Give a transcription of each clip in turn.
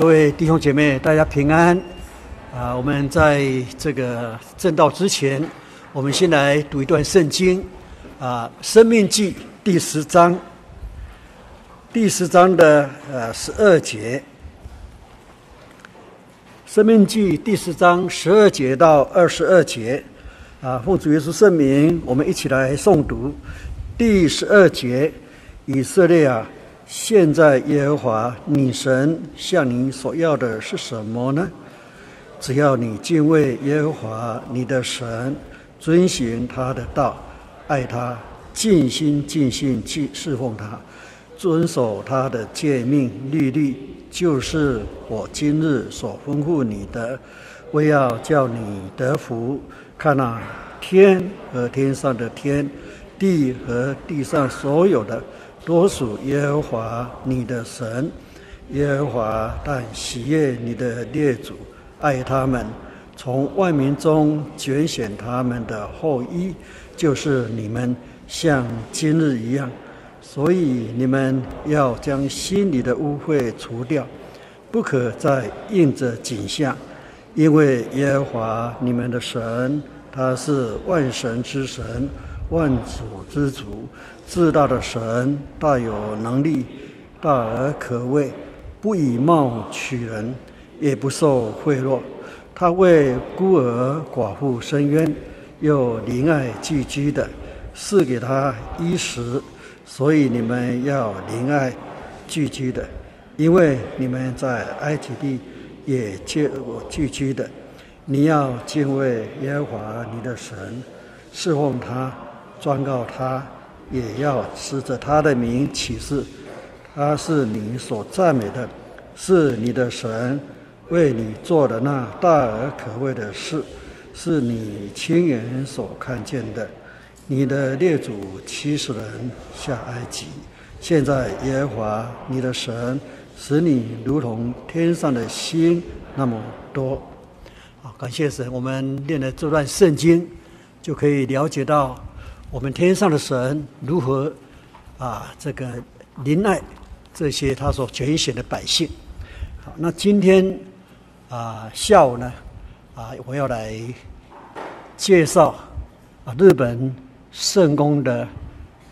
各位弟兄姐妹，大家平安啊！我们在这个正道之前，我们先来读一段圣经啊，《生命记》第十章，第十章的呃十二节，《生命记》第十章十二节到二十二节啊，奉主耶稣圣名，我们一起来诵读第十二节：以色列啊！现在耶和华你神向你所要的是什么呢？只要你敬畏耶和华你的神，遵行他的道，爱他，尽心尽性去侍奉他，遵守他的诫命律例，就是我今日所吩咐你的，为要叫你得福。看哪，天和天上的天，地和地上所有的。多属耶和华你的神，耶和华但喜悦你的列祖，爱他们，从万民中拣选他们的后裔，就是你们，像今日一样。所以你们要将心里的污秽除掉，不可再印着景象，因为耶和华你们的神，他是万神之神，万主之主。至大的神，大有能力，大而可畏，不以貌取人，也不受贿赂。他为孤儿寡妇伸冤，又怜爱寄居的，赐给他衣食。所以你们要怜爱寄居的，因为你们在埃及地也接过寄居的。你要敬畏耶和华你的神，侍奉他，专靠他。也要持着他的名起誓，他是你所赞美的，是你的神为你做的那大而可畏的事，是你亲眼所看见的。你的列祖七十人下埃及，现在耶和华你的神使你如同天上的星那么多。好，感谢神，我们念了这段圣经，就可以了解到。我们天上的神如何啊？这个怜爱这些他所拣选的百姓。好，那今天啊下午呢啊，我要来介绍啊日本圣公的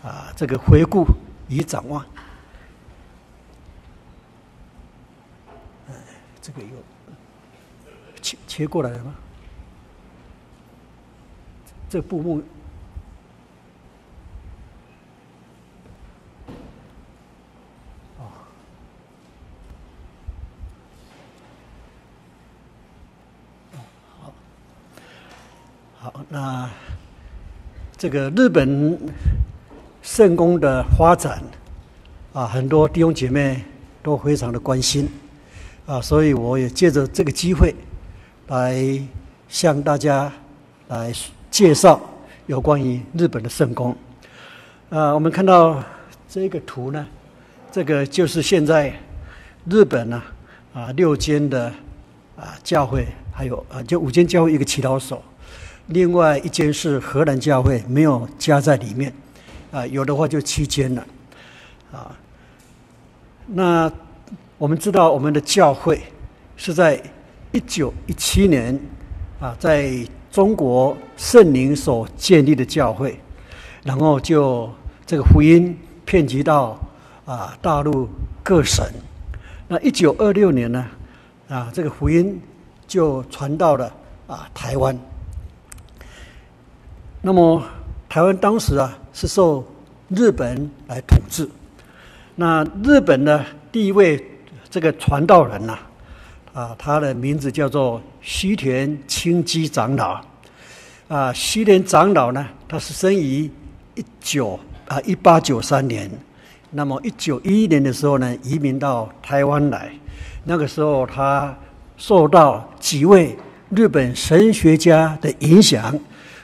啊这个回顾与展望。这个有切切过来了吗？这部分。那这个日本圣公的发展啊，很多弟兄姐妹都非常的关心啊，所以我也借着这个机会来向大家来介绍有关于日本的圣公。啊，我们看到这个图呢，这个就是现在日本呢，啊六间的啊教会，还有啊就五间教会一个祈祷所。另外一间是荷兰教会，没有加在里面，啊，有的话就七间了，啊，那我们知道我们的教会是在一九一七年啊，在中国圣灵所建立的教会，然后就这个福音遍及到啊大陆各省，那一九二六年呢，啊这个福音就传到了啊台湾。那么，台湾当时啊是受日本来统治。那日本的第一位这个传道人呐，啊，他的名字叫做西田清基长老。啊，西田长老呢，他是生于一九啊一八九三年。那么一九一一年的时候呢，移民到台湾来。那个时候，他受到几位日本神学家的影响。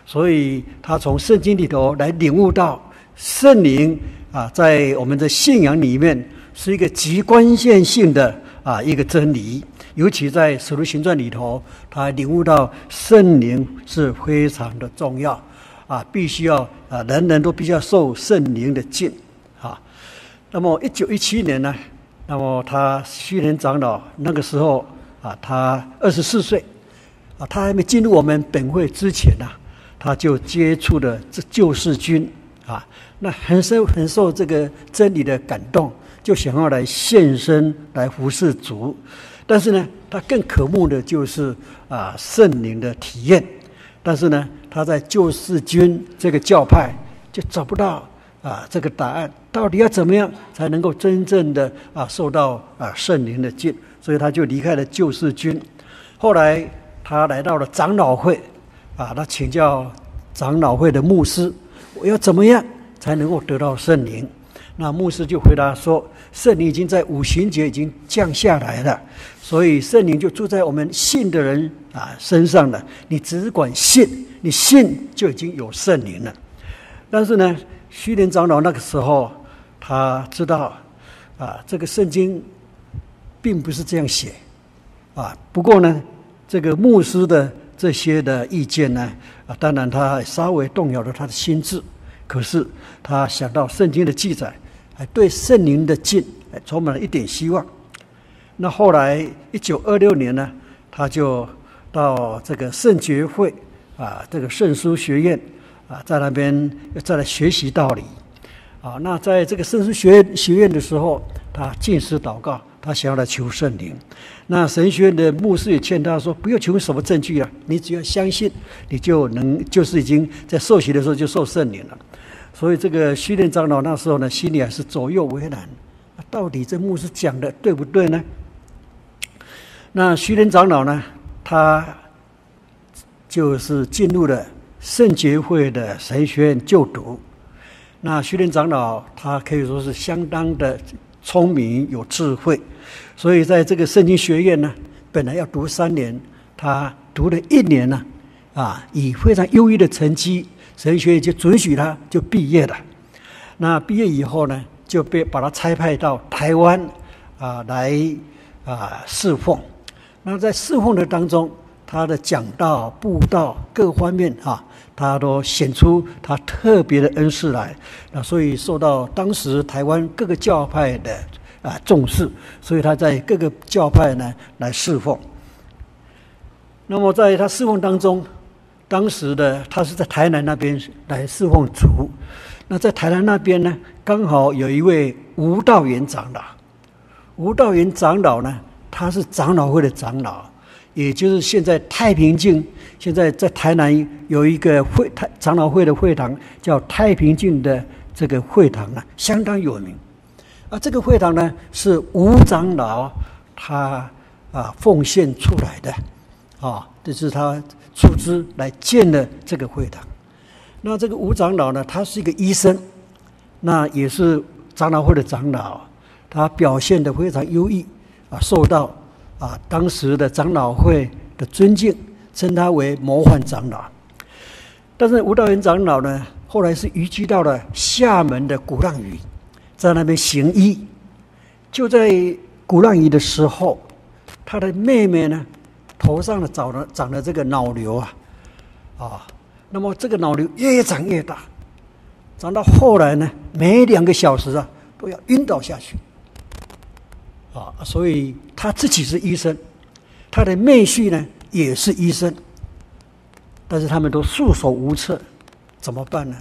所以他从圣经里头来领悟到圣灵啊，在我们的信仰里面是一个极关键性的啊一个真理，尤其在使徒行传里头，他领悟到圣灵是非常的重要啊，必须要啊人人都必须要受圣灵的浸啊。那么一九一七年呢，那么他虚云长老那个时候啊，他二十四岁啊，他还没进入我们本会之前呢、他就接触了这救世军啊，那很受很受这个真理的感动，就想要来献身来服侍主。但是呢，他更渴慕的就是啊圣灵的体验。但是呢，他在救世军这个教派就找不到啊这个答案，到底要怎么样才能够真正的啊受到啊圣灵的浸？所以他就离开了救世军。后来他来到了长老会，啊，他请教长老会的牧师，我要怎么样才能够得到圣灵？那牧师就回答说：“圣灵已经在五旬节已经降下来了，所以圣灵就住在我们信的人啊身上了。你只管信，你信就已经有圣灵了。但是呢，虚灵长老那个时候他知道啊，这个圣经并不是这样写啊。不过呢，这个牧师的这些的意见呢，啊，当然他稍微动摇了他的心智。可是他想到圣经的记载。”还对圣灵的浸还充满了一点希望。那后来一九二六年呢，他就到这个圣洁会啊，这个圣书学院啊，在那边再来学习道理啊。那在这个圣书学院学院的时候，他进食祷告，他想要来求圣灵。那神学院的牧师也劝他说：“不要求什么证据啊，你只要相信，你就能就是已经在受洗的时候就受圣灵了。”所以这个虚莲长老那时候呢，心里还是左右为难，到底这牧师讲的对不对呢？那虚莲长老呢，他就是进入了圣洁会的神学院就读。那虚莲长老他可以说是相当的聪明有智慧，所以在这个圣经学院呢，本来要读三年，他读了一年呢，啊，以非常优异的成绩。神学院就准许他就毕业了。那毕业以后呢，就被把他差派到台湾啊来啊侍奉。那在侍奉的当中，他的讲道、布道各方面啊，他都显出他特别的恩赐来。那所以受到当时台湾各个教派的啊重视，所以他在各个教派呢来侍奉。那么在他侍奉当中。当时的他是在台南那边来侍奉主，那在台南那边呢，刚好有一位吴道元长老。吴道元长老呢，他是长老会的长老，也就是现在太平境，现在在台南有一个会太长老会的会堂，叫太平境的这个会堂呢，相当有名。啊，这个会堂呢是吴长老他啊奉献出来的，啊，这是他。出资来建的这个会堂，那这个吴长老呢，他是一个医生，那也是长老会的长老，他表现的非常优异啊，受到啊当时的长老会的尊敬，称他为模范长老。但是吴道元长老呢，后来是移居到了厦门的鼓浪屿，在那边行医。就在鼓浪屿的时候，他的妹妹呢，头上呢长了长了这个脑瘤啊，啊，那么这个脑瘤越长越大，长到后来呢，每两个小时啊都要晕倒下去，啊，所以他自己是医生，他的妹婿呢也是医生，但是他们都束手无策，怎么办呢？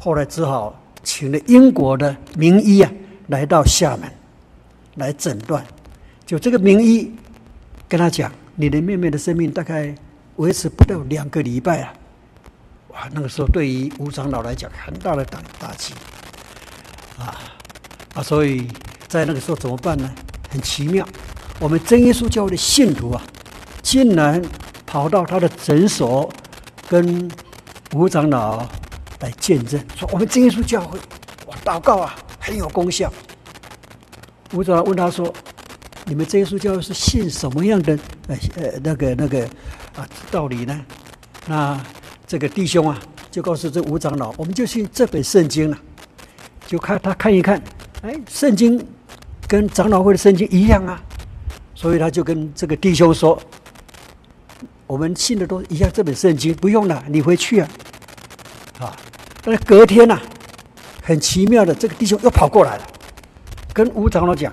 后来只好请了英国的名医啊来到厦门来诊断，就这个名医跟他讲。你的妹妹的生命大概维持不到两个礼拜啊！哇，那个时候对于吴长老来讲，很大的打打击啊啊！所以在那个时候怎么办呢？很奇妙，我们真耶稣教会的信徒啊，竟然跑到他的诊所，跟吴长老来见证，说我们真耶稣教会哇，祷告啊很有功效。吴长老问他说。你们真耶稣教会是信什么样的呃呃那个那个啊道理呢？那这个弟兄啊，就告诉这吴长老，我们就信这本圣经了。就看他看一看，哎，圣经跟长老会的圣经一样啊，所以他就跟这个弟兄说，我们信的都一样，这本圣经不用了，你回去啊。啊，但是隔天呐、很奇妙的，这个弟兄又跑过来了，跟吴长老讲。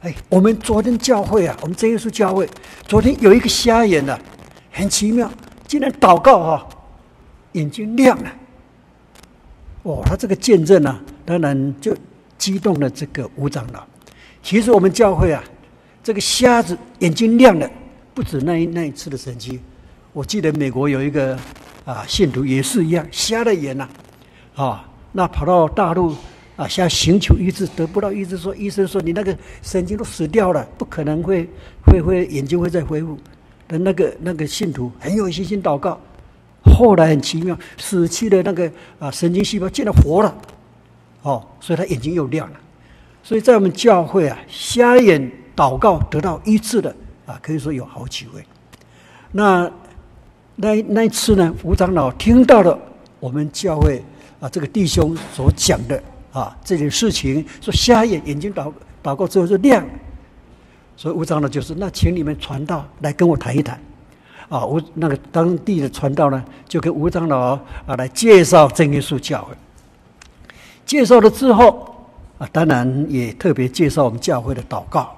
哎，我们昨天教会啊，我们真耶稣教会，昨天有一个瞎眼的，很奇妙，竟然祷告哈、啊，眼睛亮了。哦，他这个见证呢、当然就激动了这个吴长老。其实我们教会啊，这个瞎子眼睛亮了，不止那一那一次的神迹。我记得美国有一个啊信徒也是一样，瞎了眼呐，啊，那跑到大陆。啊，想寻求医治得不到医治，说医生说你那个神经都死掉了，不可能会会会眼睛会再恢复。的那个那个信徒很有信心祷告，后来很奇妙，死去的那个啊神经细胞竟然活了，哦，所以他眼睛又亮了。所以在我们教会啊，瞎眼祷告得到医治的啊，可以说有好几位。那那那一次呢，吴长老听到了我们教会啊这个弟兄所讲的。啊，这件事情说瞎眼眼睛祷祷告之后就亮，所以吴长老就是那，请你们传道来跟我谈一谈。啊，吴那个当地的传道呢，就跟吴长老啊来介绍真耶稣教会。介绍了之后啊，当然也特别介绍我们教会的祷告。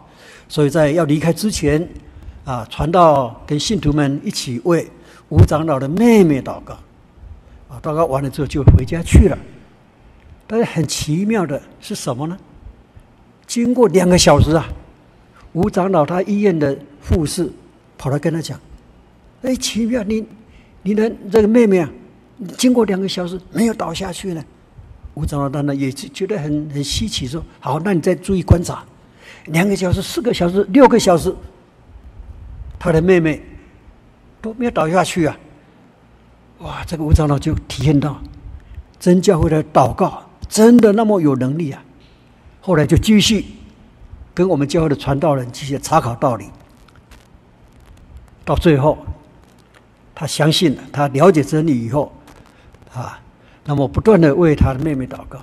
所以在要离开之前啊，传道跟信徒们一起为吴长老的妹妹祷告。啊，祷告完了之后就回家去了。但是很奇妙的是什么呢？经过两个小时啊，吴长老他医院的护士跑来跟他讲：“哎，奇妙，你你的这个妹妹啊，经过两个小时没有倒下去呢。”吴长老当然也觉得很很稀奇，说：“好，那你再注意观察，两个小时、四个小时、六个小时，他的妹妹都没有倒下去啊！”哇，这个吴长老就体验到真教会的祷告。真的那么有能力啊？后来就继续跟我们教会的传道人继续查考道理，到最后他相信了，他了解真理以后啊，那么不断的为他的妹妹祷告，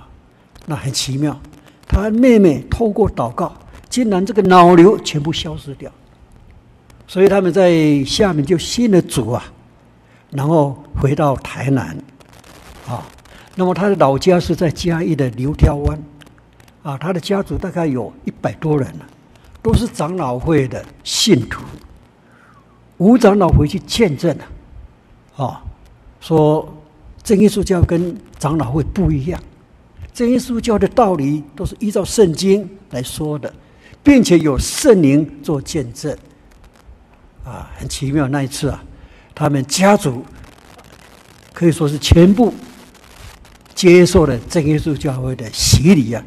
那很奇妙，他妹妹透过祷告，竟然这个脑瘤全部消失掉，所以他们在下面就信了主啊，然后回到台南啊。那么他的老家是在嘉义的流挑湾，啊，他的家族大概有一百多人了，都是长老会的信徒。吴长老回去见证了，啊，说真耶稣教跟长老会不一样，真耶稣教的道理都是依照圣经来说的，并且有圣灵做见证，啊，很奇妙。那一次啊，他们家族可以说是全部。接受了真耶稣教会的洗礼啊，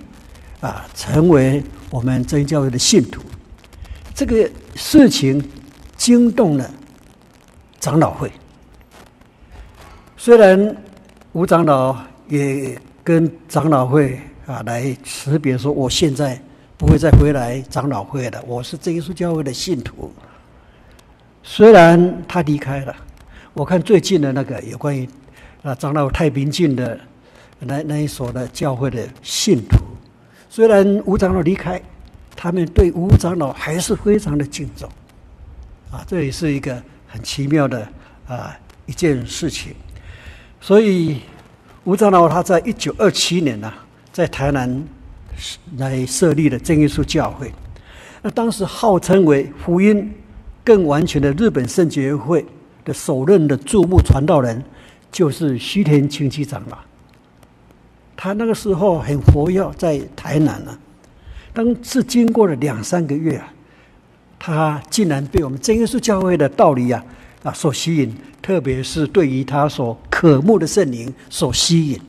啊，成为我们真教会的信徒。这个事情惊动了长老会。虽然吴长老也跟长老会啊来辞别，说我现在不会再回来长老会了，我是真耶稣教会的信徒。虽然他离开了，我看最近的那个有关于啊长老太平径的。那那一所的教会的信徒，虽然吴长老离开，他们对吴长老还是非常的敬重，啊，这也是一个很奇妙的啊一件事情。所以吴长老他在一九二七年呢、在台南来设立了真耶稣教会。那当时号称为福音更完全的日本圣洁会的首任的驻牧传道人，就是须田清七长老。他那个时候很活跃在台南呢、啊，当是经过了两三个月啊，他竟然被我们真耶稣教会的道理啊啊所吸引，特别是对于他所渴慕的圣灵所吸引，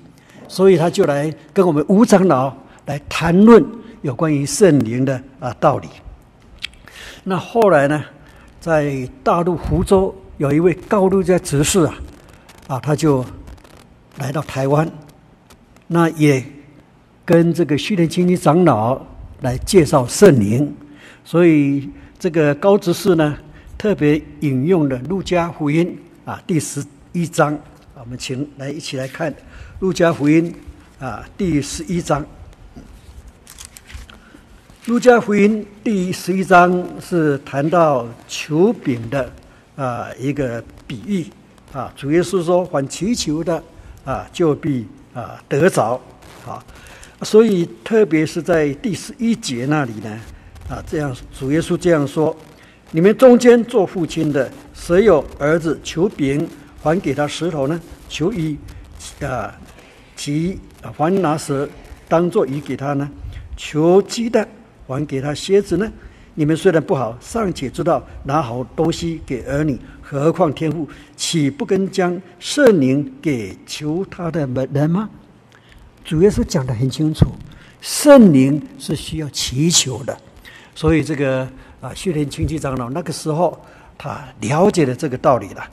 所以他就来跟我们吴长老来谈论有关于圣灵的啊道理。那后来呢，在大陆福州有一位高路家执事啊，啊他就来到台湾。那也跟这个须田清七长老来介绍圣灵，所以这个高执事呢特别引用了《路加福音》啊第十一章，我们请来一起来看《路加福音》啊第十一章。《路加福音》第十一章是谈到求饼的啊一个比喻啊，主耶稣说：“凡祈求的啊，就必。”啊，得着，啊，所以特别是在第十一节那里呢，啊，这样主耶稣这样说：你们中间做父亲的，谁有儿子求饼，还给他石头呢？求鱼，啊，其还拿蛇当做鱼给他呢？求鸡蛋，还给他蝎子呢？你们虽然不好，尚且知道拿好东西给儿女，何况天父，岂不更将圣灵给求他的人吗？主耶稣讲得很清楚，圣灵是需要祈求的。所以这个啊，须田清七长老那个时候他了解了这个道理了，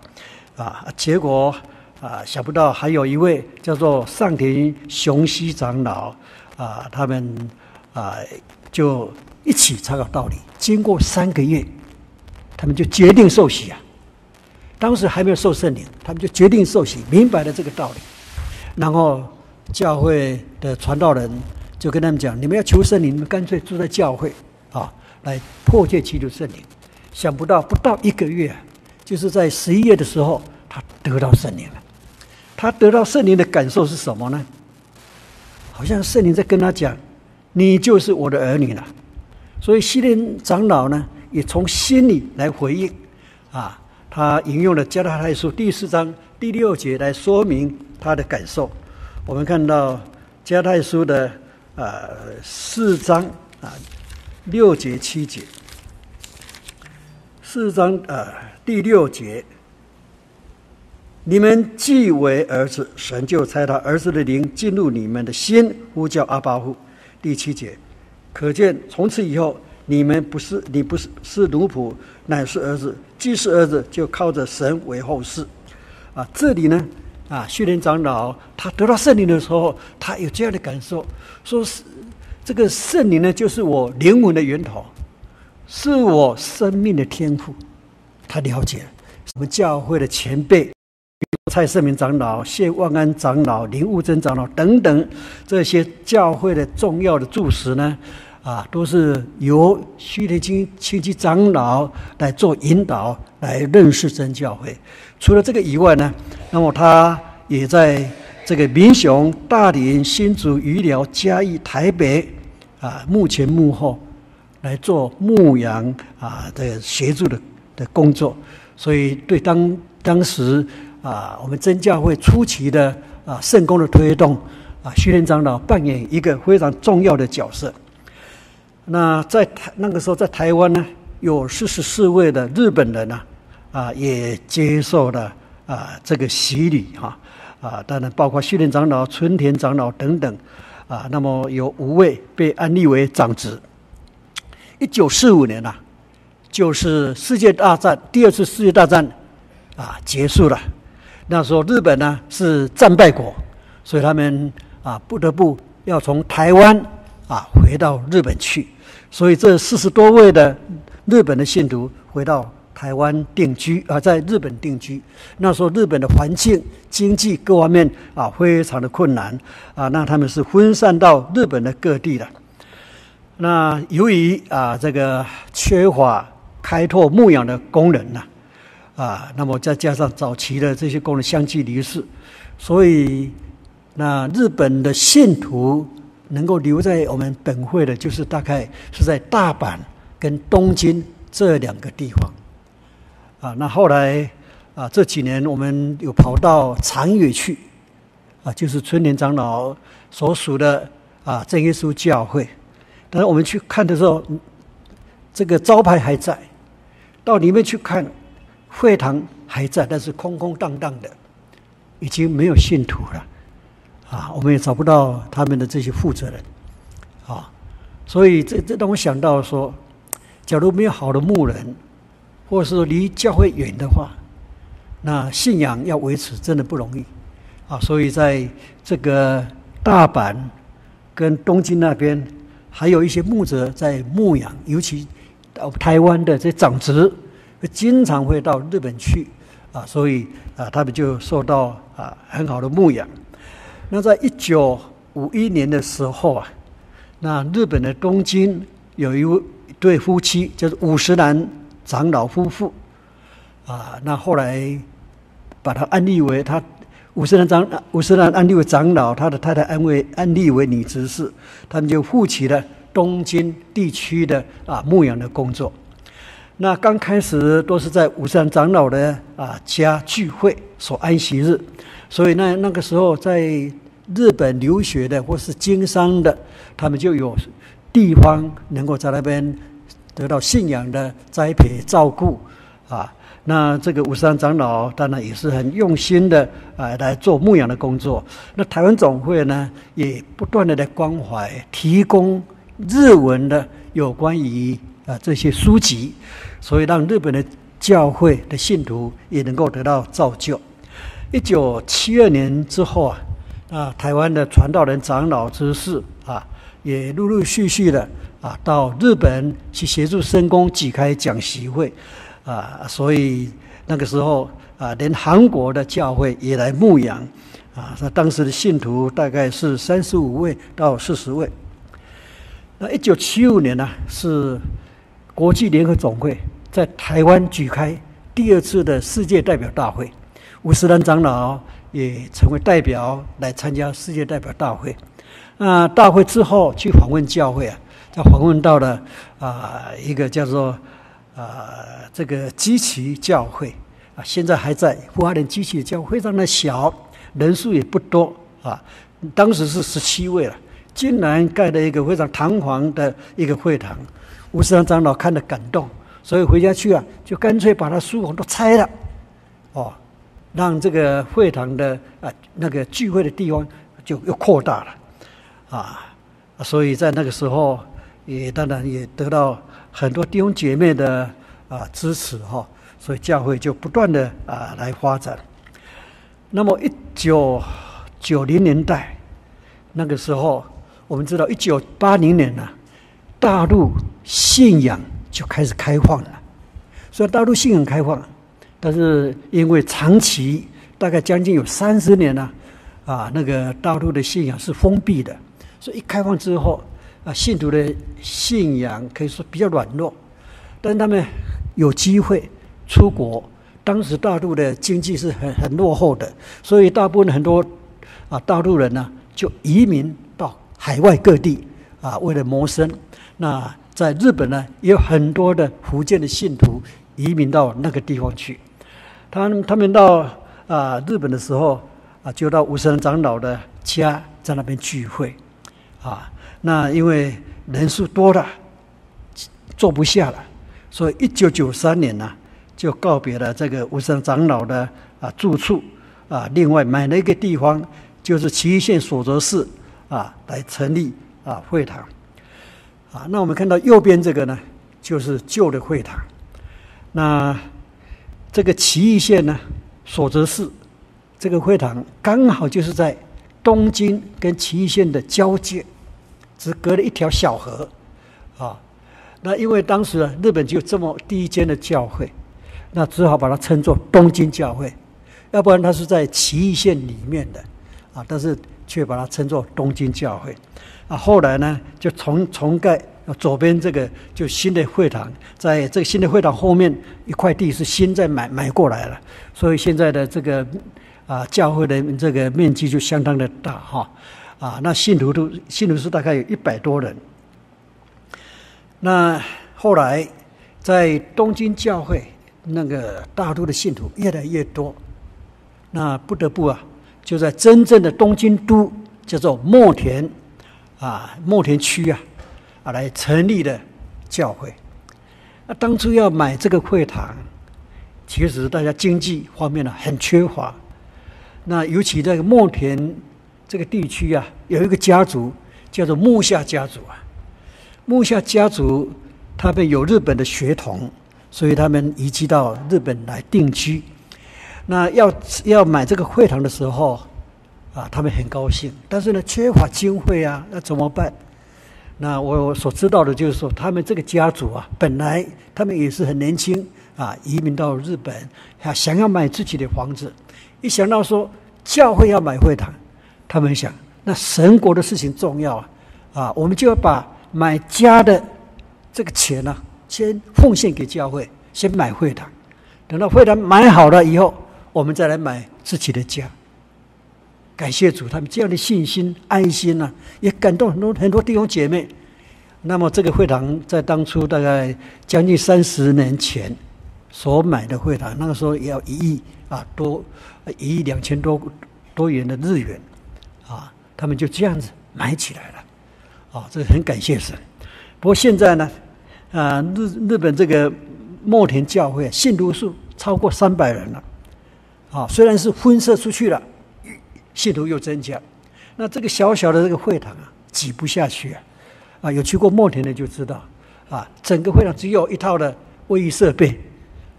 啊，结果啊，想不到还有一位叫做上田雄希长老啊，他们啊就。一起查考道理，经过三个月，他们就决定受洗啊。当时还没有受圣灵，他们就决定受洗，明白了这个道理。然后教会的传道人就跟他们讲：“你们要求圣灵，你们干脆住在教会啊，来迫切祈求圣灵。”想不到不到一个月，就是在十一月的时候，他得到圣灵了。他得到圣灵的感受是什么呢？好像圣灵在跟他讲：“你就是我的儿女了。”所以西林长老呢，也从心里来回应，啊，他引用了加拉太书第四章第六节来说明他的感受。我们看到加太书的啊四章啊六节七节，四章啊第六节，你们既为儿子，神就差他儿子的灵进入你们的心，呼叫阿爸父。第七节。可见从此以后，你们不是你不是是奴仆，乃是儿子。既是儿子，就靠着神为后嗣。啊，这里呢，啊，须田长老他得到圣灵的时候，他有这样的感受，说是这个圣灵呢，就是我灵魂的源头，是我生命的天赋。他了解了什么教会的前辈，蔡世明长老、谢万安长老、林悟真长老等等这些教会的重要的柱石呢。啊，都是由须田清清七长老来做引导，来认识真教会。除了这个以外呢，那么他也在这个民雄、大林、新竹、鱼寮、嘉义、台北啊，幕前幕后来做牧羊啊的协助的的工作。所以对当当时啊，我们真教会初期的啊圣工的推动啊，须田长老扮演一个非常重要的角色。那在台那个时候，在台湾呢，有四十四位的日本人呢，啊，也接受了啊这个洗礼哈，啊，当然包括须田长老、春田长老等等，啊，那么有五位被安立为长执。一九四五年呐、就是世界大战第二次世界大战啊结束了，那时候日本呢是战败国，所以他们啊不得不要从台湾啊回到日本去。所以这四十多位的日本的信徒回到台湾定居啊，在日本定居。那时候日本的环境、经济各方面啊，非常的困难啊，那他们是分散到日本的各地的。那由于啊这个缺乏开拓牧养的工人呐，啊那么再加上早期的这些工人相继离世，所以那日本的信徒。能够留在我们本会的，就是大概是在大阪跟东京这两个地方，啊，那后来啊这几年我们有跑到长野去，啊，就是春田长老所属的啊正耶稣教会，但是我们去看的时候，这个招牌还在，到里面去看，会堂还在，但是空空荡荡的，已经没有信徒了。啊，我们也找不到他们的这些负责人，啊，所以这这让我想到说，假如没有好的牧人，或者是离教会远的话，那信仰要维持真的不容易，啊，所以在这个大阪跟东京那边，还有一些牧者在牧养，尤其到台湾的这长执，经常会到日本去，啊，所以啊，他们就受到啊很好的牧养。那在一九五一年的时候啊，那日本的东京有一对夫妻，就是五十岚长老夫妇，啊，那后来把他安立为他五十岚长五十岚安立为长老，他的太太安为安立为女执事，他们就负起了东京地区的啊牧养的工作。那刚开始都是在五山长老的啊家聚会，所安息日，所以那那个时候在日本留学的或是经商的，他们就有地方能够在那边得到信仰的栽培照顾啊。那这个五山长老当然也是很用心的啊来做牧养的工作。那台湾总会呢也不断的来关怀，提供日文的有关于。啊，这些书籍，所以让日本的教会的信徒也能够得到造就。一九七二年之后啊，啊，台湾的传道人、长老、之事啊，也陆陆续续的啊，到日本去协助圣工举开讲习会啊，所以那个时候啊，连韩国的教会也来牧养啊，那当时的信徒大概是三十五位到四十位。那一九七五年呢，是。国际联合总会在台湾举开第二次的世界代表大会，吴思兰长老也成为代表来参加世界代表大会。那大会之后去访问教会啊，他访问到了啊一个叫做啊这个基奇教会啊，现在还在富花莲基奇教会非常的小，人数也不多啊，当时是十七位了，竟然盖了一个非常堂皇的一个会堂。吴世良长老看了感动，所以回家去啊，就干脆把他书房都拆了，哦，让这个会堂的啊那个聚会的地方就又扩大了，啊，所以在那个时候也当然也得到很多弟兄姐妹的啊支持哈，所以教会就不断的啊来发展。那么一九九零年代那个时候，我们知道一九八零年呢。大陆信仰就开始开放了，虽然大陆信仰开放，但是因为长期大概将近有三十年了，啊，那个大陆的信仰是封闭的，所以一开放之后，啊，信徒的信仰可以说比较软弱，但他们有机会出国。当时大陆的经济是很很落后的，所以大部分很多啊大陆人呢就移民到海外各地啊，为了谋生。那在日本呢，也有很多的福建的信徒移民到那个地方去。他他们到啊日本的时候啊，就到吴森长老的家，在那边聚会啊。那因为人数多了，坐不下了，所以一九九三年呢，就告别了这个吴森长老的啊住处啊，另外买了一个地方，就是岐县所泽市啊，来成立啊会堂。啊，那我们看到右边这个呢，就是旧的会堂。那这个埼玉县呢，所泽市这个会堂刚好就是在东京跟埼玉县的交界，只隔了一条小河。啊，那因为当时日本就这么第一间的教会，那只好把它称作东京教会，要不然它是在埼玉县里面的，啊，但是却把它称作东京教会。啊，后来呢，就重重盖，左边这个就新的会堂，在这个新的会堂后面一块地是新在买买过来了，所以现在的这个啊教会的这个面积就相当的大哈，啊，那信徒都信徒是大概有一百多人。那后来在东京教会那个大陆的信徒越来越多，那不得不啊，就在真正的东京都叫做墨田。啊，墨田区啊，啊，来成立的教会。那当初要买这个会堂，其实大家经济方面呢很缺乏。那尤其在墨田这个地区啊，有一个家族叫做木下家族啊。木下家族他们有日本的血统，所以他们移居到日本来定居。那要要买这个会堂的时候。啊，他们很高兴，但是呢，缺乏经费啊，那怎么办？那我所知道的就是说，他们这个家族啊，本来他们也是很年轻啊，移民到日本，啊，想要买自己的房子，一想到说教会要买会堂，他们想，那神国的事情重要啊，啊，我们就要把买家的这个钱呢，先奉献给教会，先买会堂，等到会堂买好了以后，我们再来买自己的家。感谢主，他们这样的信心、爱心呢、啊，也感动很多很多弟兄姐妹。那么这个会堂在当初大概将近三十年前所买的会堂，那个时候也要一亿啊多，一亿两千多多元的日元，啊，他们就这样子买起来了，啊，这很感谢神。不过现在呢，啊，日日本这个墨田教会信徒数超过三百人了，啊，虽然是分社出去了，信徒又增加，那这个小小的这个会堂啊，挤不下去啊。啊，有去过墨田的就知道，啊，整个会场只有一套的卫浴设备，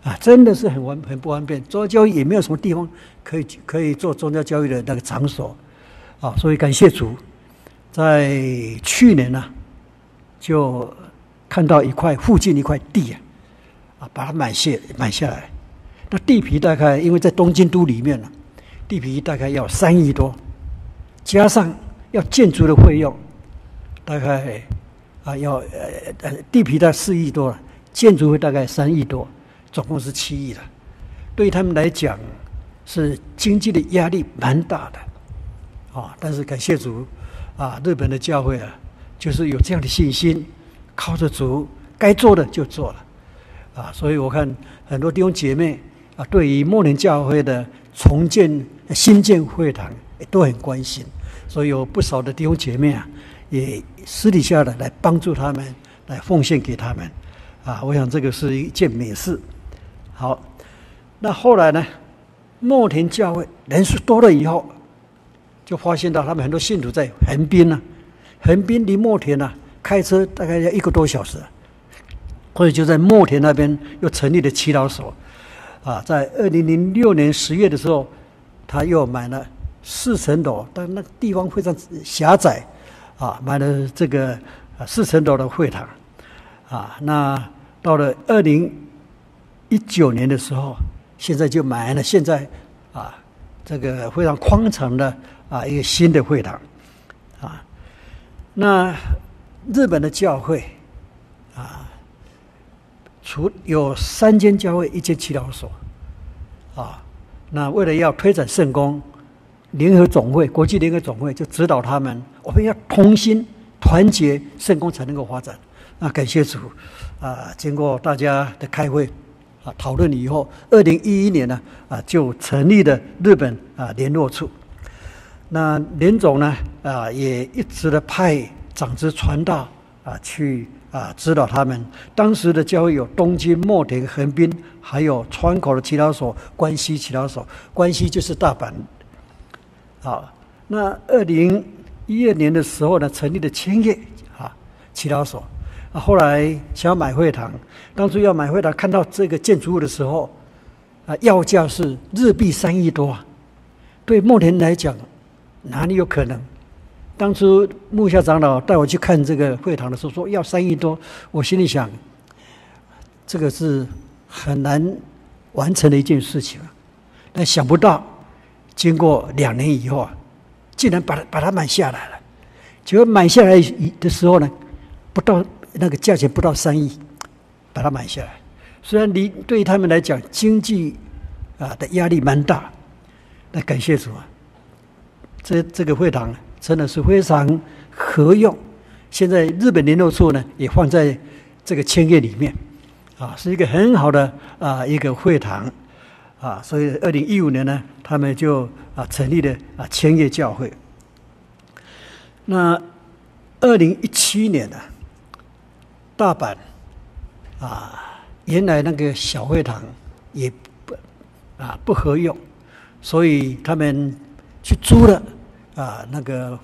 啊，真的是很完很不方便。宗教教育也没有什么地方可以可以做宗教教育的那个场所，啊，所以感谢主，在去年呢、就看到一块附近一块地啊，啊，把它买下买下来。那地皮大概因为在东京都里面呢、地皮大概要三亿多，加上要建筑的费用。大概啊，要呃呃地皮大概四亿多了，建筑费大概三亿多，总共是七亿了。对他们来讲，是经济的压力蛮大的啊。但是感谢主啊，日本的教会啊，就是有这样的信心，靠着主，该做的就做了啊。所以我看很多弟兄姐妹啊，对于末年教会的重建、新建会堂都很关心，所以有不少的弟兄姐妹啊。也私底下的来帮助他们，来奉献给他们，啊，我想这个是一件美事。好，那后来呢，墨田教会人数多了以后，就发现到他们很多信徒在横滨呢，横滨离墨田呢，开车大概要一个多小时，所以就在墨田那边又成立了祈祷所，啊，在二零零六年十月的时候，他又买了四层楼，但那个地方非常狭窄。啊，买了这个啊四层楼的会堂，啊，那到了二零一九年的时候，现在就买了现在啊这个非常宽敞的啊一个新的会堂，啊，那日本的教会啊，除有三间教会，一间祈祷所，啊，那为了要推展圣公。联合总会、国际联合总会就指导他们，我们要同心团结，圣公才能够发展。那感谢主，啊，经过大家的开会啊讨论以后，二零一一年呢啊就成立了日本啊联络处。那联总呢啊也一直的派长子传道啊去啊指导他们。当时的教会有东京、墨田、横滨，还有川口的祈祷所、关西祈祷所。关西就是大阪。好，那二零一二年的时候呢，成立了千叶啊祈祷所啊，后来想要买会堂，当初要买会堂，看到这个建筑物的时候啊，要价是日币三亿多啊，对墨田来讲哪里有可能？当初木下长老带我去看这个会堂的时候，说要三亿多，我心里想，这个是很难完成的一件事情啊，但想不到。经过两年以后啊，竟然把它把它买下来了。结果买下来的时候呢，不到那个价钱不到三亿，把它买下来。虽然离对于他们来讲经济啊的压力蛮大，那感谢主啊，这这个会堂真的是非常合用。现在日本联络处呢也放在这个千叶里面，啊，是一个很好的啊一个会堂。啊，所以二零一五年呢，他们就啊成立了啊千叶教会。那二零一七年呢，大阪啊原来那个小会堂也不啊不合用，所以他们去租了啊那个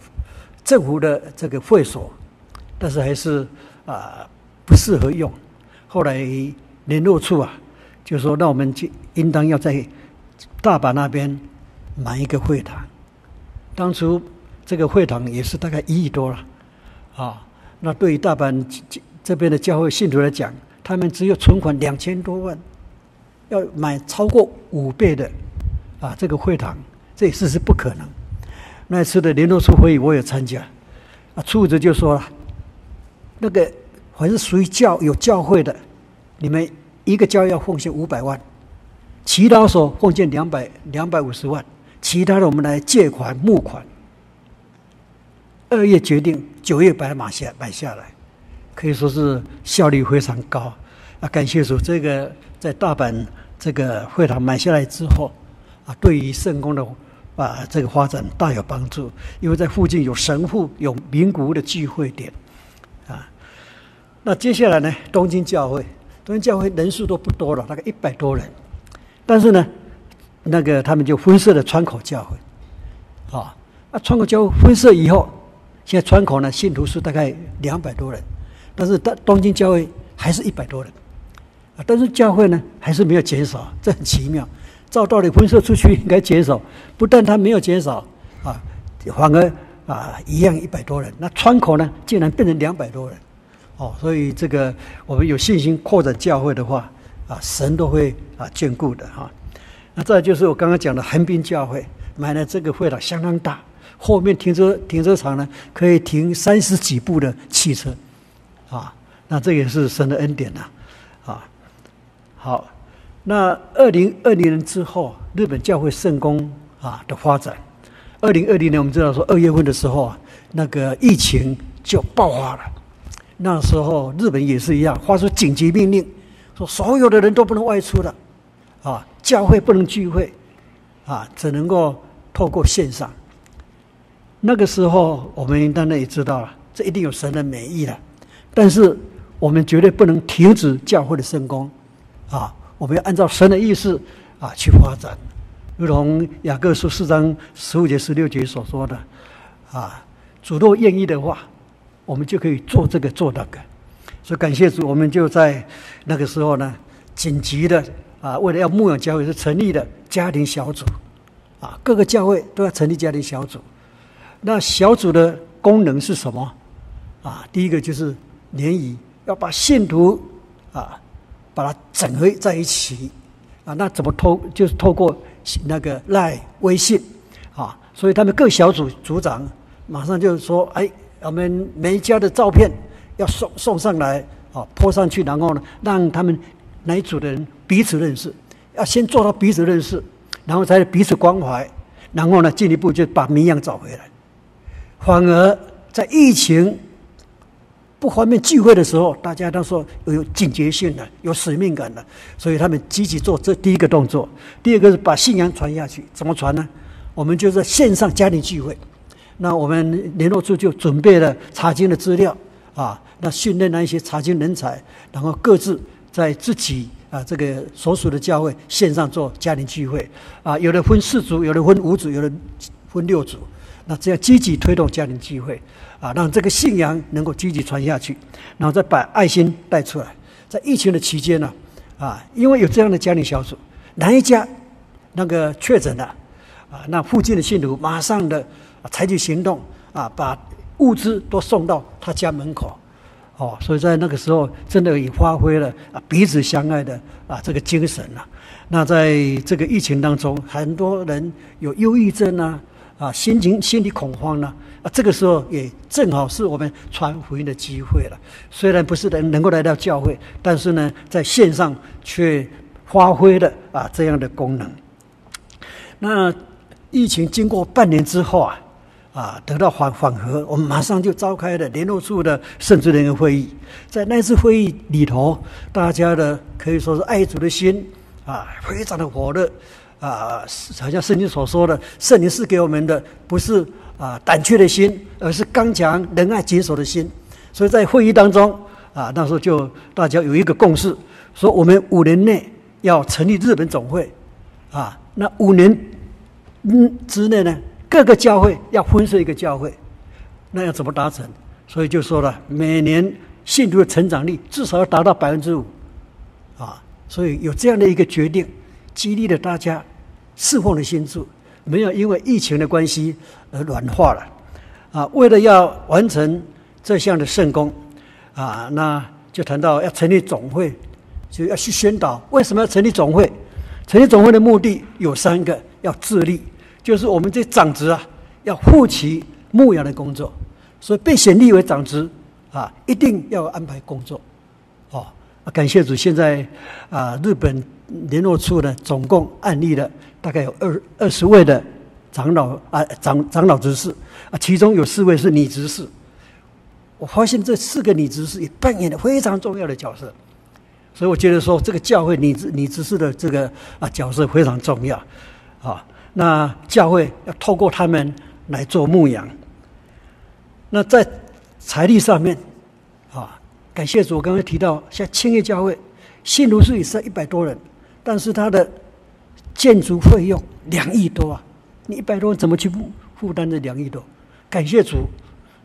政府的这个会所，但是还是啊不适合用。后来联络处啊。就说，那我们就应当要在大阪那边买一个会堂。当初这个会堂也是大概一亿多了，啊，那对于大阪这边的教会信徒来讲，他们只有存款两千多万，要买超过五倍的啊这个会堂，这也是是不可能。那次的联络处会议我也参加，啊，处长就说了，那个凡是属于教有教会的，你们。一个教要奉献五百万，祈祷所奉献两百两百五十万，其他的我们来借款募款。二月决定，九月把它买下买下来，可以说是效率非常高啊！感谢主，这个在大阪这个会堂买下来之后啊，对于圣公的啊这个发展大有帮助，因为在附近有神父，有名古屋的聚会点啊。那接下来呢，东京教会，东京教会人数都不多了，大概一百多人，但是呢，那个他们就分设了川口教会，啊，啊川口教会分设以后。现在川口呢，信徒数大概两百多人，但是东东京教会还是一百多人，啊，但是教会呢还是没有减少，这很奇妙。照道理分设出去应该减少，不但它没有减少，啊，反而啊一样一百多人。那窗口呢，竟然变成两百多人，哦，所以这个我们有信心扩展教会的话，啊，神都会啊眷顾的哈。那再就是我刚刚讲的横滨教会买了这个会堂相当大。后面停车停车场呢，可以停三十几部的汽车，啊，那这也是神的恩典呐，啊，好，那二零二零年之后，日本教会圣工啊的发展，二零二零年我们知道说二月份的时候啊，那个疫情就爆发了，那时候日本也是一样，发出紧急命令，说所有的人都不能外出了，啊，教会不能聚会，啊，只能够透过线上。那个时候，我们当然也知道了，这一定有神的美意了。但是，我们绝对不能停止教会的圣工，啊，我们要按照神的意思啊去发展，如同雅各书四章十五节、十六节所说的，啊，主若愿意的话，我们就可以做这个做那个。所以感谢主，我们就在那个时候呢，紧急的啊，为了要牧养教会，是成立了家庭小组，啊，各个教会都要成立家庭小组。那小组的功能是什么？啊，第一个就是联谊，要把信徒啊，把它整合在一起啊。那怎么透？就是透过那个赖微信啊。所以他们各小组组长马上就说：“哎，我们每一家的照片要送送上来啊，泼上去，然后呢，让他们那一组的人彼此认识，要先做到彼此认识，然后才彼此关怀，然后呢，进一步就把名扬找回来。”反而在疫情不方便聚会的时候，大家都说有警觉性的、有使命感的，所以他们积极做这第一个动作。第二个是把信仰传下去，怎么传呢？我们就在线上家庭聚会，那我们联络处就准备了查经的资料啊，那训练那一些查经人才，然后各自在自己啊这个所属的教会线上做家庭聚会啊，有的分四组，有的分五组，有的分六组。那只要积极推动家庭聚会，啊，让这个信仰能够积极传下去，然后再把爱心带出来。在疫情的期间呢，啊，因为有这样的家庭小组，哪一家那个确诊了，啊，那附近的信徒马上的采取行动，啊，把物资都送到他家门口，哦，所以在那个时候真的也发挥了啊彼此相爱的啊这个精神呐。那在这个疫情当中，很多人有忧郁症啊。啊，心情心理恐慌呢？啊，这个时候也正好是我们传福音的机会了。虽然不是能能够来到教会，但是呢，在线上却发挥了啊这样的功能。那疫情经过半年之后啊，啊得到缓缓和，我们马上就召开了联络处的圣职人员会议。在那次会议里头，大家的可以说是爱主的心啊，非常的火热。啊，好像圣经所说的，圣灵赐给我们的不是啊胆怯的心，而是刚强仁爱谨守的心。所以在会议当中啊，那时候就大家有一个共识，说我们五年内要成立日本总会，啊，那五年嗯之内呢，各个教会要分设一个教会，那要怎么达成？所以就说了，每年信徒的成长率至少要达到百分之五，啊，所以有这样的一个决定，激励了大家。侍奉的心志没有因为疫情的关系而软化了，啊，为了要完成这项的圣工，啊，那就谈到要成立总会，就要去宣导为什么要成立总会。成立总会的目的有三个：要自立，就是我们这长职啊，要负起牧养的工作，所以被选立为长职啊，一定要安排工作。啊，感谢主，现在啊，日本联络处呢，总共案例了。大概有二二十位的长老啊，长长老执事啊，其中有四位是女执事我发现这四个女执事也扮演了非常重要的角色，所以我觉得说这个教会女女执事的这个啊角色非常重要啊。那教会要透过他们来做牧养。那在财力上面，感谢主，我刚才提到像青叶教会，信徒数也是一百多人，但是他的建筑费用两亿多啊，你一百多人怎么去负负担这两亿多？感谢主，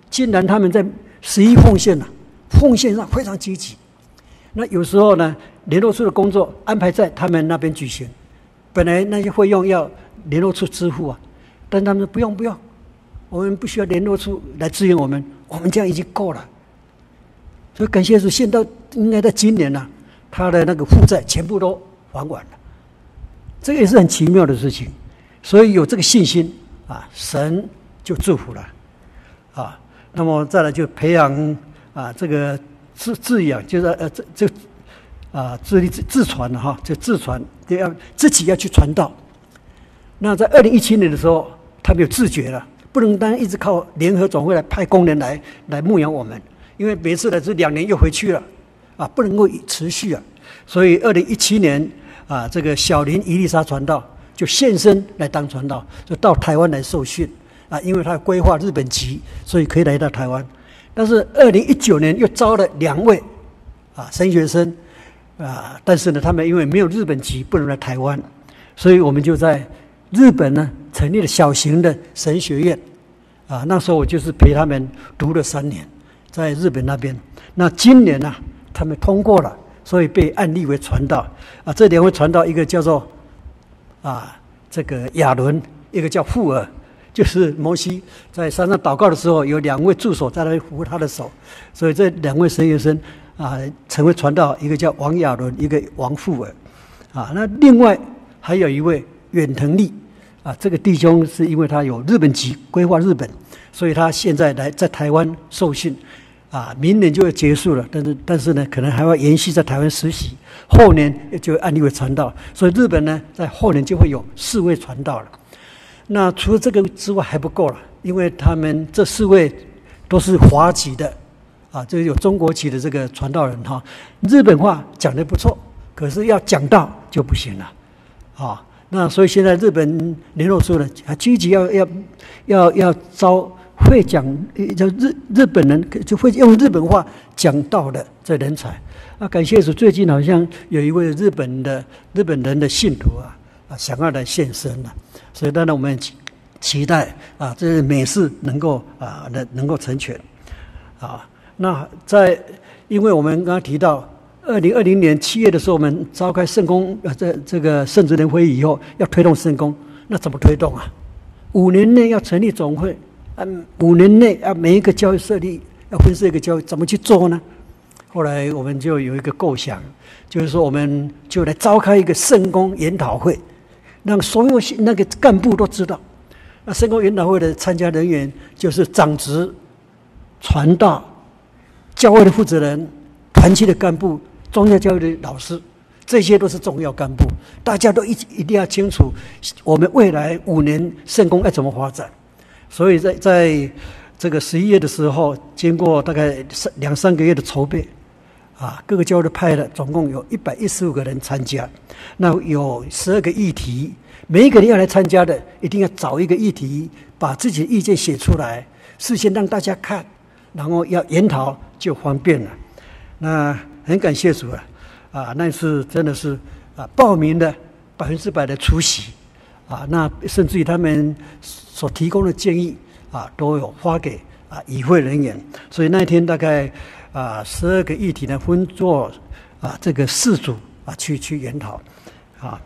竟然他们在。十一奉献了，奉献上非常积极。那有时候呢，联络处的工作安排在他们那边举行，本来那些费用要联络处支付啊，但他们说不用不用，我们不需要联络处来支援我们，我们这样已经够了。所以感谢主，现在应该在今年呢、他的那个负债全部都还完了，这个也是很奇妙的事情。所以有这个信心啊，神就祝福了啊。那么再来就培养啊，这个自自养，就是呃，这这啊，自立自自传的哈，就自传，就要自己要去传道。那在二零一七年的时候，他们有自觉了，不能单一直靠联合总会来派工人来来牧养我们，因为每次来是两年又回去了，啊，不能够持续啊。所以二零一七年啊，这个小林伊丽莎传道就现身来当传道，就到台湾来受训。啊，因为他规划日本籍，所以可以来到台湾。但是二零一九年又招了两位啊神学生啊，但是呢，他们因为没有日本籍，不能来台湾，所以我们就在日本呢成立了小型的神学院啊。那时候我就是陪他们读了三年，在日本那边。那今年呢，他们通过了，所以被按立为传道啊。这两位传道，一个叫做啊这个亚伦，一个叫富尔。就是摩西在山上祷告的时候，有两位助手在那里扶他的手，所以这两位神学生啊，成为传道，一个叫王亚伦，一个王富尔，啊，那另外还有一位远藤利，啊，这个弟兄是因为他有日本籍，规划日本，所以他现在来在台湾受训，啊，明年就会结束了，但是但是呢，可能还要延续在台湾实习，后年就会按立为传道，所以日本呢，在后年就会有四位传道了。那除了这个之外还不够了，因为他们这四位都是华籍的，啊，这个有中国籍的这个传道人哈，日本话讲得不错，可是要讲道就不行了，啊，那所以现在日本联络处呢，还积极要要要要招会讲叫日日本人就会用日本话讲道的这人才，啊，感谢主，最近好像有一位日本的日本人的信徒啊。啊，想要来献身了，所以当然我们期期待啊，这美事能够啊能能够成全啊。那在，因为我们刚刚提到，二零二零年七月的时候，我们召开圣公啊，这这个圣职人会议以后，要推动圣公，那怎么推动啊？五年内要成立总会，嗯，五年内啊每一个教育设立，要分设一个教育，怎么去做呢？后来我们就有一个构想，就是说，我们就来召开一个圣工研讨会。让所有那个干部都知道，那圣工研讨会的参加人员就是长职、传道、教会的负责人、团契的干部、宗教教育的老师，这些都是重要干部。大家都一一定要清楚，我们未来五年圣工要怎么发展。所以在在这个十一月的时候，经过大概三两三个月的筹备。啊，各个教会的派的总共有一百一十五个人参加，那有十二个议题，每一个人要来参加的，一定要找一个议题，把自己的意见写出来，事先让大家看，然后要研讨就方便了。那很感谢主啊，啊，那次真的是啊，报名的百分之百的出席，啊，那甚至于他们所提供的建议啊，都有发给啊与会人员，所以那一天大概。啊，十二个议题呢，分作啊这个四组啊去去研讨，啊，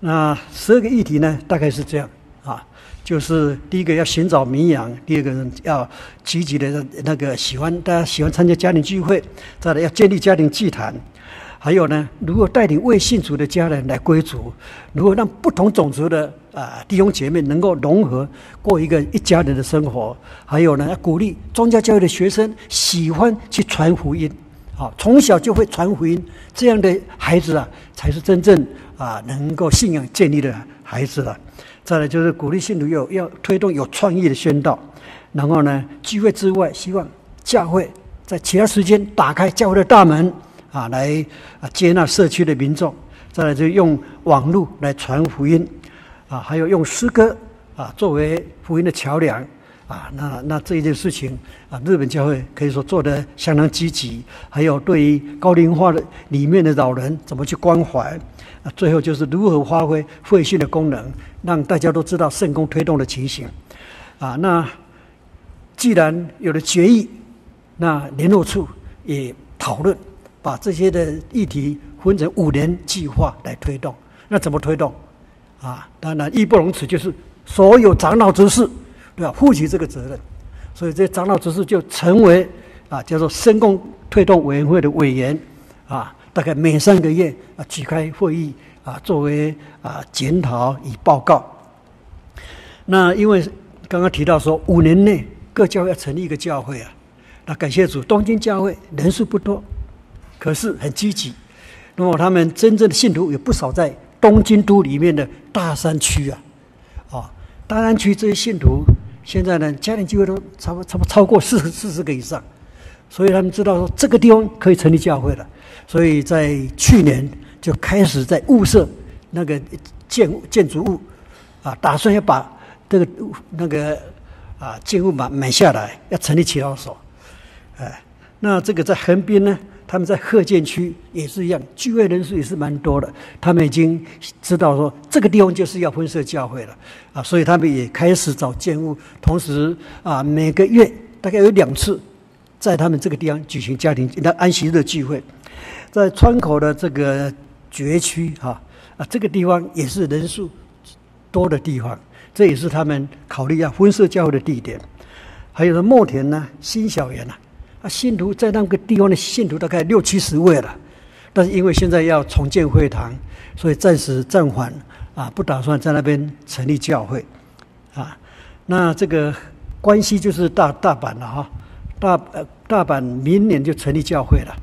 那十二个议题呢，大概是这样啊，就是第一个要寻找名扬，第二个要积极的那个喜欢大家喜欢参加家庭聚会，再来要建立家庭祭坛。还有呢，如果带领未信主的家人来归主，如果让不同种族的啊弟兄姐妹能够融合过一个一家人的生活，还有呢，要鼓励宗教教育的学生喜欢去传福音，啊，从小就会传福音，这样的孩子啊，才是真正啊能够信仰建立的孩子了。再来就是鼓励信徒有要推动有创意的宣道，然后呢，聚会之外，希望教会在其他时间打开教会的大门啊，来啊接纳社区的民众，再来就用网络来传福音啊，还有用诗歌啊作为福音的桥梁。啊，那那这一件事情啊，日本教会可以说做得相当积极。还有对于高龄化的里面的老人怎么去关怀啊，最后就是如何发挥会训的功能，让大家都知道圣工推动的情形。啊，那既然有了决议，那联络处也讨论把这些的议题分成五年计划来推动。那怎么推动？啊，当然义不容辞，就是所有长老执事。都要？负起这个责任，所以这长老执事就成为啊，叫做圣工推动委员会的委员啊，大概每三个月啊举开会议啊，作为啊检讨与报告。那因为刚刚提到说五年内各教会要成立一个教会啊，那感谢主，东京教会人数不多，可是很积极。那么他们真正的信徒有不少在东京都里面的大山区啊，啊，大山区这些信徒。现在呢，家庭聚会都差不差不超过四十四十个以上，所以他们知道说这个地方可以成立教会了，所以在去年就开始在物色那个建建筑物，啊，打算要把这个那个啊建物买买下来，要成立祈祷所，哎，那这个在横滨呢。他们在鹤见区也是一样，聚会人数也是蛮多的。他们已经知道说这个地方就是要分设教会了啊，所以他们也开始找建物，同时啊，每个月大概有两次在他们这个地方举行家庭的安息日聚会。在川口的这个绝区哈啊，这个地方也是人数多的地方，这也是他们考虑要分设教会的地点。还有呢，墨田呢，新小园呐。啊，信徒在那个地方的信徒大概六七十位了，但是因为现在要重建会堂，所以暂时暂缓啊，不打算在那边成立教会啊。那这个关系就是大大阪了哈，大呃大阪明年就成立教会了。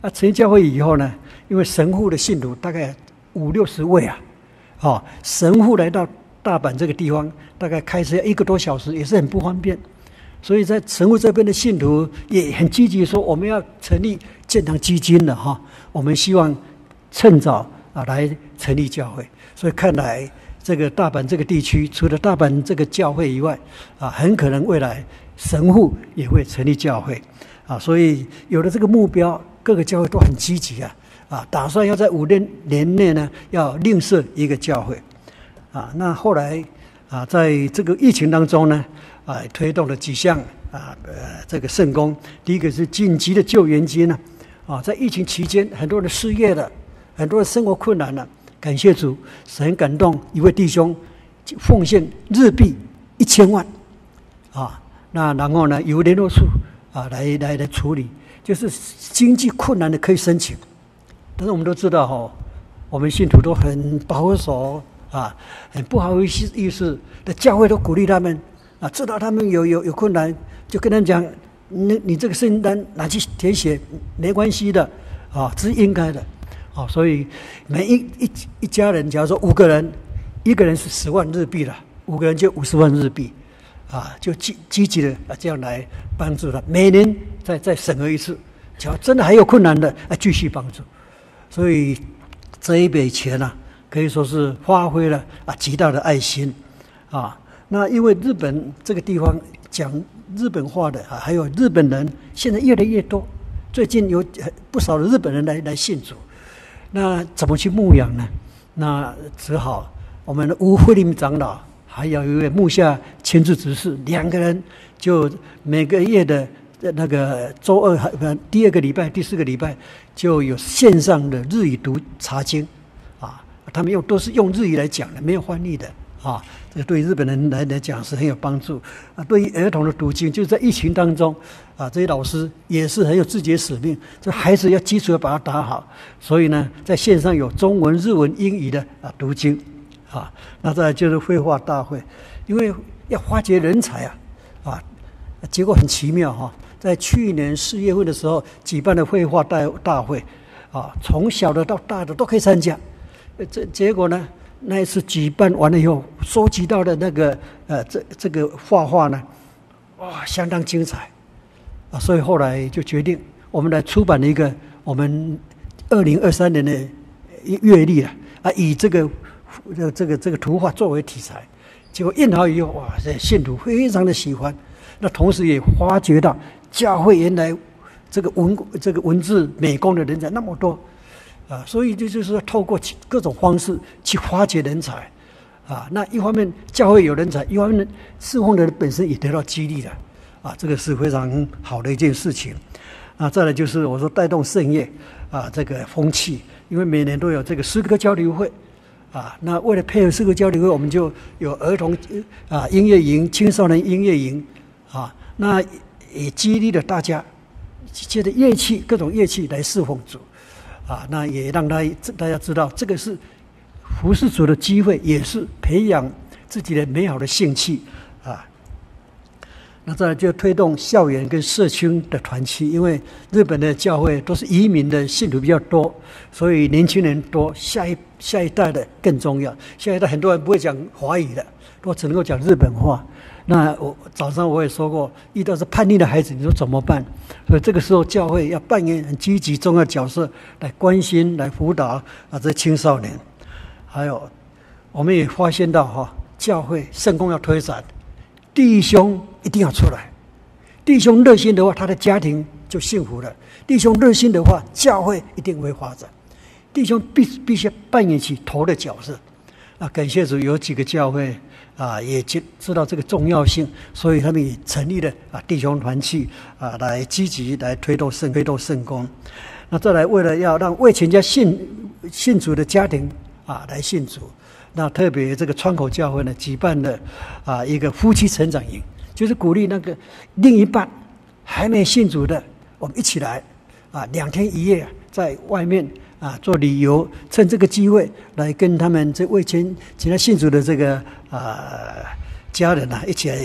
啊，成立教会以后呢，因为神户的信徒大概五六十位啊，哦，神户来到大阪这个地方，大概开车一个多小时，也是很不方便。所以在神户这边的信徒也很积极，说我们要成立建堂基金了哈。我们希望趁早啊来成立教会。所以看来这个大阪这个地区，除了大阪这个教会以外，啊，很可能未来神户也会成立教会啊。所以有了这个目标，各个教会都很积极啊啊，打算要在五年年内呢要另设一个教会啊。那后来啊，在这个疫情当中呢。啊，推动了几项啊，呃，这个圣工。第一个是紧急的救援金呢，啊，在疫情期间，很多人失业了，很多人生活困难了。感谢主，神感动一位弟兄奉献日币一千万，啊，那然后呢，由联络处啊来来来处理，就是经济困难的可以申请。但是我们都知道哈，我们信徒都很保守啊，很不好意思意思的教会都鼓励他们。啊，知道他们有有有困难，就跟他讲，你你这个圣单拿去填写，没关系的，啊，这是应该的，啊，所以每一一一家人，假如说五个人，一个人是十万日币了，五个人就五十万日币，啊，就积积极的啊这样来帮助他，每年再再审核一次，假如真的还有困难的，啊，继续帮助，所以这一笔钱呢，啊，可以说是发挥了啊极大的爱心，啊。那因为日本这个地方讲日本话的啊，还有日本人现在越来越多，最近有不少的日本人来来信主，那怎么去牧养呢？那只好我们的吴慧林长老，还有一位木下千智执事，两个人就每个月的那个周二还第二个礼拜、第四个礼拜就有线上的日语读查经啊，他们又都是用日语来讲的，没有翻译的。啊，这对日本人来来讲是很有帮助啊。对于儿童的读经，就是在疫情当中啊，这些老师也是很有自己的使命。这孩子要基础要把它打好，所以呢，在线上有中文、日文、英语的啊读经啊。那再就是绘画大会，因为要发掘人才啊啊，结果很奇妙哈、在去年四月份的时候举办的绘画大大会啊，从小的到大的都可以参加。这结果呢？那一次举办完了以后，收集到的那个呃，这这个画画呢，哇，相当精彩，啊，所以后来就决定我们来出版了一个我们二零二三年的月历啊，啊，以这个这个这个图画作为题材，结果印好以后，哇，这信徒非常的喜欢，那同时也发觉到教会原来这个文这个文字美工的人才那么多。啊，所以这就是，透过各种方式去发掘人才，啊，那一方面教会有人才，一方面侍奉的人本身也得到激励了，啊，这个是非常好的一件事情。啊，再来就是我说带动圣业啊这个风气，因为每年都有这个诗歌交流会，啊，那为了配合诗歌交流会，我们就有儿童啊音乐营、青少年音乐营，啊，那也激励了大家借着乐器各种乐器来侍奉主。啊，那也让大家大家知道，这个是服侍主的机会，也是培养自己的美好的兴趣啊。那再来就推动校园跟社区的团契，因为日本的教会都是移民的信徒比较多，所以年轻人多，下一下一代的更重要。下一代很多人不会讲华语的，都只能够讲日本话。那我早上我也说过，遇到是叛逆的孩子，你说怎么办？所以这个时候教会要扮演很积极重要角色，来关心、来辅导啊这青少年。还有，我们也发现到哈，教会圣工要推展，弟兄一定要出来。弟兄热心的话，他的家庭就幸福了；弟兄热心的话，教会一定会发展。弟兄必必须扮演起头的角色。啊，感谢主，有几个教会。啊，也知知道这个重要性，所以他们也成立了啊弟兄团契啊，来积极来推动圣推动圣工。那再来，为了要让未全家信信主的家庭啊来信主，那特别这个川口教会呢举办了啊一个夫妻成长营，就是鼓励那个另一半还没信主的，我们一起来啊两天一夜在外面。啊，做旅游，趁这个机会来跟他们这未亲其他信主的这个啊、家人啊一起来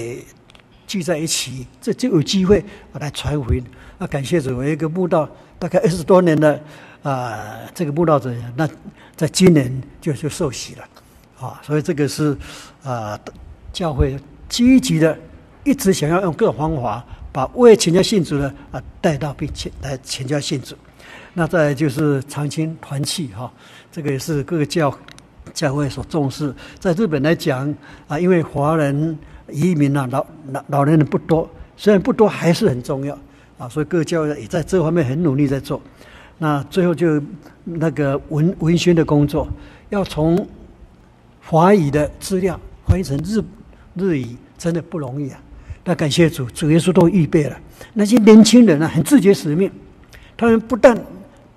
聚在一起，这就有机会来传福音。那感谢主，我一个慕道大概二十多年的啊、这个慕道者，那在今年就就受洗了啊，所以这个是啊、教会积极的，一直想要用各种方法把未亲家信主的啊带到并且来全家信主。那再就是长青团契哈，这个也是各个教教会所重视。在日本来讲啊，因为华人移民啊，老老老年人不多，虽然不多，还是很重要啊，所以各个教会也在这方面很努力在做。那最后就那个文文宣的工作，要从华语的资料翻译成日日语，真的不容易啊。那感谢主，主耶稣都预备了。那些年轻人啊，很自觉使命，他们不但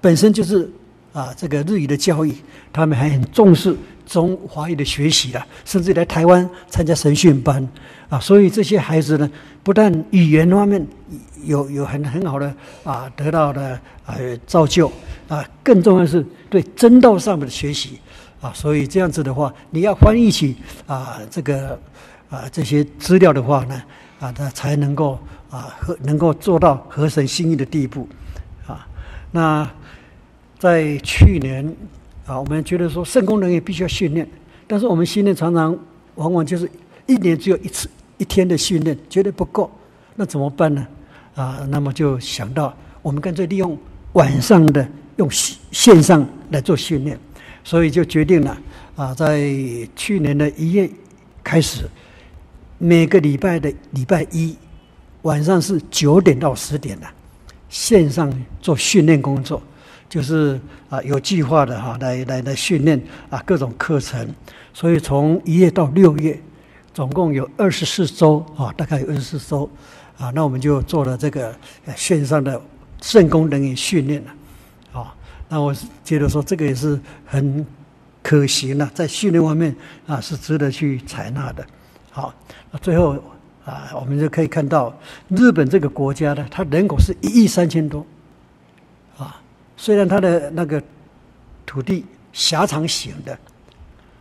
本身就是啊，这个日语的教育，他们还很重视中华语的学习的，甚至来台湾参加神训班啊。所以这些孩子呢，不但语言方面有有很很好的啊，得到的啊造就啊，更重要的是对真道上面的学习啊。所以这样子的话，你要翻译起啊这个啊这些资料的话呢啊，他才能够啊和能够做到合神心意的地步啊。那。在去年啊，我们觉得说圣工人也必须要训练，但是我们训练常常往往就是一年只有一次一天的训练，绝对不够。那怎么办呢？啊，那么就想到我们干脆利用晚上的用线上来做训练，所以就决定了啊，在去年的一月开始，每个礼拜的礼拜一晚上是九点到十点的线上做训练工作。就是啊，有计划的哈，来来来训练啊，各种课程。所以从一月到六月，总共有二十四周啊，大概有二十四周啊。那我们就做了这个线上的圣功人员训练了啊。那我觉得说这个也是很可行的，在训练方面啊是值得去采纳的。好，那最后啊，我们就可以看到日本这个国家呢，它人口是一亿三千多。虽然它的那个土地狭长型的，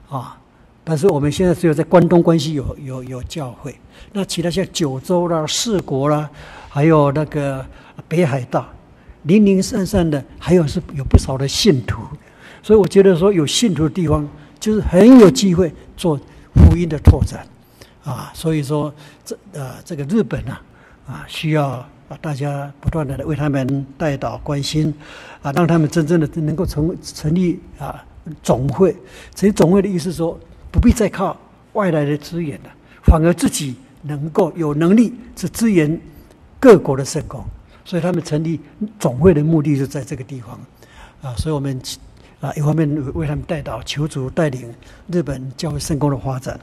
啊，但是我们现在只有在关东关西有有有教会，那其他像九州啦、四国啦，还有那个北海道，零零散散的，还有是有不少的信徒，所以我觉得说有信徒的地方，就是很有机会做福音的拓展，啊，所以说这呃这个日本啊啊需要啊，大家不断的为他们带导关心，啊，让他们真正的能够成成立啊总会。成立总会的意思说，不必再靠外来的资源了，反而自己能够有能力去支援各国的圣工。所以他们成立总会的目的就在这个地方，啊，所以我们啊一方面为他们带导，求主带领日本教会圣工的发展。